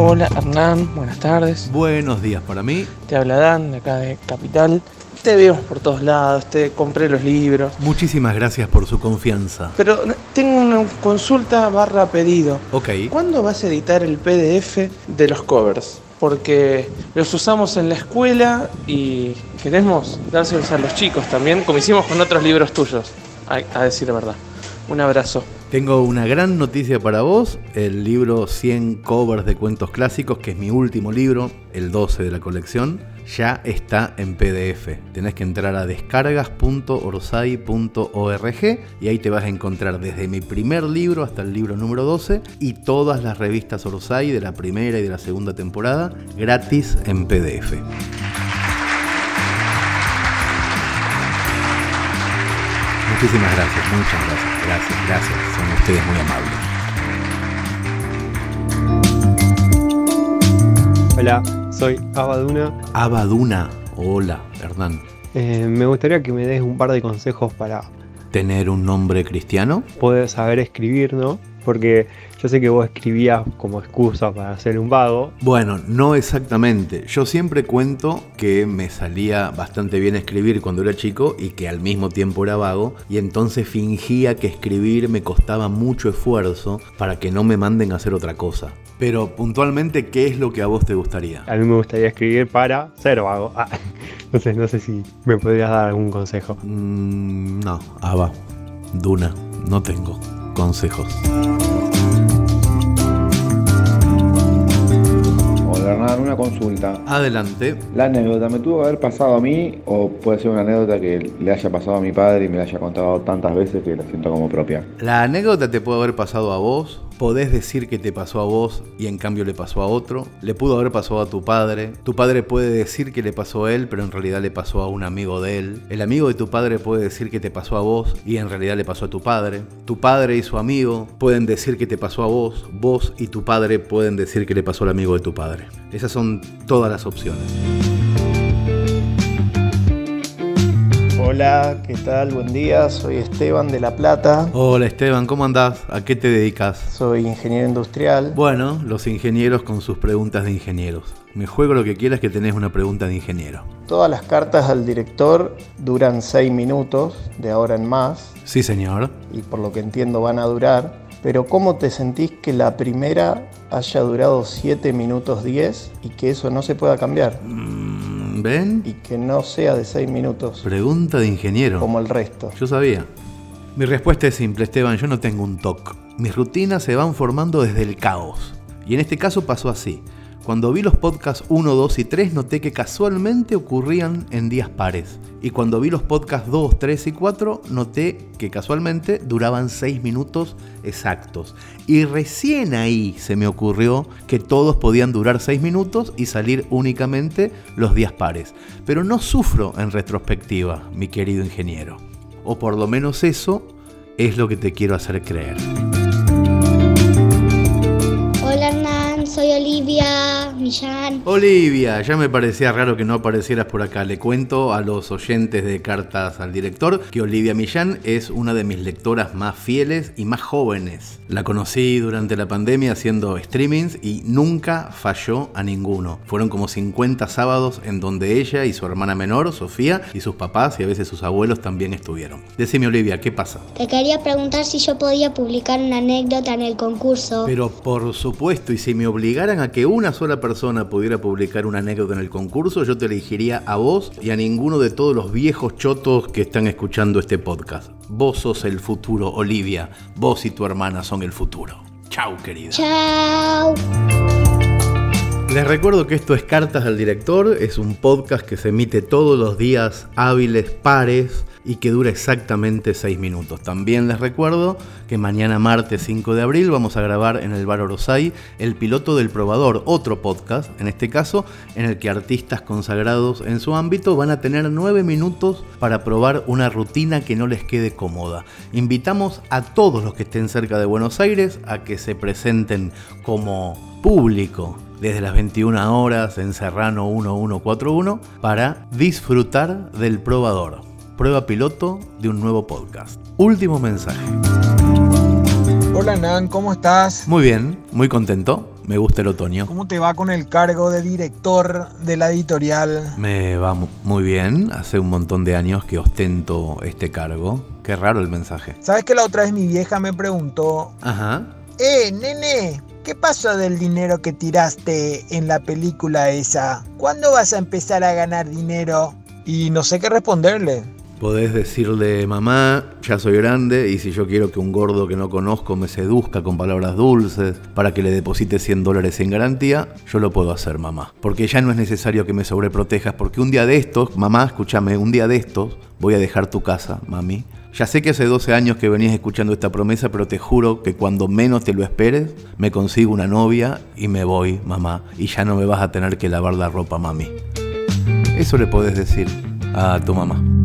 Hola Hernán, buenas tardes. Buenos días para mí. Te habla Dan, de acá de Capital. Te vemos por todos lados, te compré los libros. Muchísimas gracias por su confianza. Pero tengo una consulta barra pedido. Ok. ¿Cuándo vas a editar el PDF de los covers? Porque los usamos en la escuela y queremos dárselos a los chicos también, como hicimos con otros libros tuyos, a, a decir la verdad. Un abrazo. Tengo una gran noticia para vos, el libro 100 covers de cuentos clásicos, que es mi último libro, el 12 de la colección, ya está en PDF. Tenés que entrar a descargas.orsay.org y ahí te vas a encontrar desde mi primer libro hasta el libro número 12 y todas las revistas Orsay de la primera y de la segunda temporada gratis en PDF. Muchísimas gracias, muchas gracias, gracias, gracias. Son ustedes muy amables. Hola, soy Abaduna. Abaduna, hola, Hernán. Eh, me gustaría que me des un par de consejos para ¿Tener un nombre cristiano? poder saber escribir, ¿no? Porque yo sé que vos escribías como excusa para ser un vago. Bueno, no exactamente. Yo siempre cuento que me salía bastante bien escribir cuando era chico y que al mismo tiempo era vago y entonces fingía que escribir me costaba mucho esfuerzo para que no me manden a hacer otra cosa. Pero puntualmente, ¿qué es lo que a vos te gustaría? A mí me gustaría escribir para ser vago. Ah, entonces no sé si me podrías dar algún consejo. Mm, no, Aba, Duna, no tengo consejos. Hola Hernán, una consulta. Adelante. La anécdota me tuvo que haber pasado a mí o puede ser una anécdota que le haya pasado a mi padre y me la haya contado tantas veces que la siento como propia. La anécdota te puede haber pasado a vos, podés decir que te pasó a vos y en cambio le pasó a otro, le pudo haber pasado a tu padre, tu padre puede decir que le pasó a él pero en realidad le pasó a un amigo de él, el amigo de tu padre puede decir que te pasó a vos y en realidad le pasó a tu padre, tu padre y su amigo pueden decir que te pasó a vos, vos y tu padre pueden decir que le pasó al amigo de tu padre. Esas son todas las opciones. Hola, ¿qué tal? Buen día, soy Esteban de La Plata. Hola Esteban, ¿cómo andás? ¿A qué te dedicas? Soy ingeniero industrial. Bueno, los ingenieros con sus preguntas de ingenieros. Me juego lo que quieras que tenés una pregunta de ingeniero. Todas las cartas al director duran 6 minutos, de ahora en más, Sí, señor. y por lo que entiendo van a durar. Pero ¿cómo te sentís que la primera haya durado 7 minutos 10 y que eso no se pueda cambiar? Mm, ¿Ven? Y que no sea de 6 minutos, Pregunta de ingeniero. como el resto. Yo sabía. Mi respuesta es simple, Esteban, yo no tengo un TOC. Mis rutinas se van formando desde el caos. Y en este caso pasó así. Cuando vi los podcasts 1, 2 y 3 noté que casualmente ocurrían en días pares. Y cuando vi los podcasts 2, 3 y 4 noté que casualmente duraban 6 minutos exactos. Y recién ahí se me ocurrió que todos podían durar 6 minutos y salir únicamente los días pares. Pero no sufro en retrospectiva, mi querido ingeniero. O por lo menos eso es lo que te quiero hacer creer. Olivia Millán. Olivia, ya me parecía raro que no aparecieras por acá. Le cuento a los oyentes de Cartas al Director que Olivia Millán es una de mis lectoras más fieles y más jóvenes. La conocí durante la pandemia haciendo streamings y nunca falló a ninguno. Fueron como 50 sábados en donde ella y su hermana menor, Sofía, y sus papás y a veces sus abuelos también estuvieron. Decime Olivia, ¿qué pasa? Te quería preguntar si yo podía publicar una anécdota en el concurso. Pero por supuesto, y si me obligaran a que una sola persona pudiera publicar una anécdota en el concurso, yo te elegiría a vos y a ninguno de todos los viejos chotos que están escuchando este podcast. Vos sos el futuro, Olivia. Vos y tu hermana son el futuro. Chau, querida. Chao. Les recuerdo que esto es Cartas del Director, es un podcast que se emite todos los días hábiles, pares y que dura exactamente 6 minutos. También les recuerdo que mañana martes 5 de abril vamos a grabar en el Bar Orosai el piloto del probador, otro podcast, en este caso en el que artistas consagrados en su ámbito van a tener 9 minutos para probar una rutina que no les quede cómoda. Invitamos a todos los que estén cerca de Buenos Aires a que se presenten como público desde las 21 horas en Serrano 1141 para disfrutar del probador. Prueba piloto de un nuevo podcast. Último mensaje. Hola Nan, ¿cómo estás? Muy bien, muy contento. Me gusta el otoño. ¿Cómo te va con el cargo de director de la editorial? Me va muy bien. Hace un montón de años que ostento este cargo. Qué raro el mensaje. ¿Sabes que la otra vez mi vieja me preguntó? Ajá. Eh, nene, ¿qué pasó del dinero que tiraste en la película esa? ¿Cuándo vas a empezar a ganar dinero? Y no sé qué responderle. Podés decirle, mamá, ya soy grande y si yo quiero que un gordo que no conozco me seduzca con palabras dulces para que le deposite 100 dólares en garantía, yo lo puedo hacer, mamá. Porque ya no es necesario que me sobreprotejas, porque un día de estos, mamá, escúchame, un día de estos voy a dejar tu casa, mami. Ya sé que hace 12 años que venías escuchando esta promesa, pero te juro que cuando menos te lo esperes, me consigo una novia y me voy, mamá, y ya no me vas a tener que lavar la ropa, mami. Eso le podés decir a tu mamá.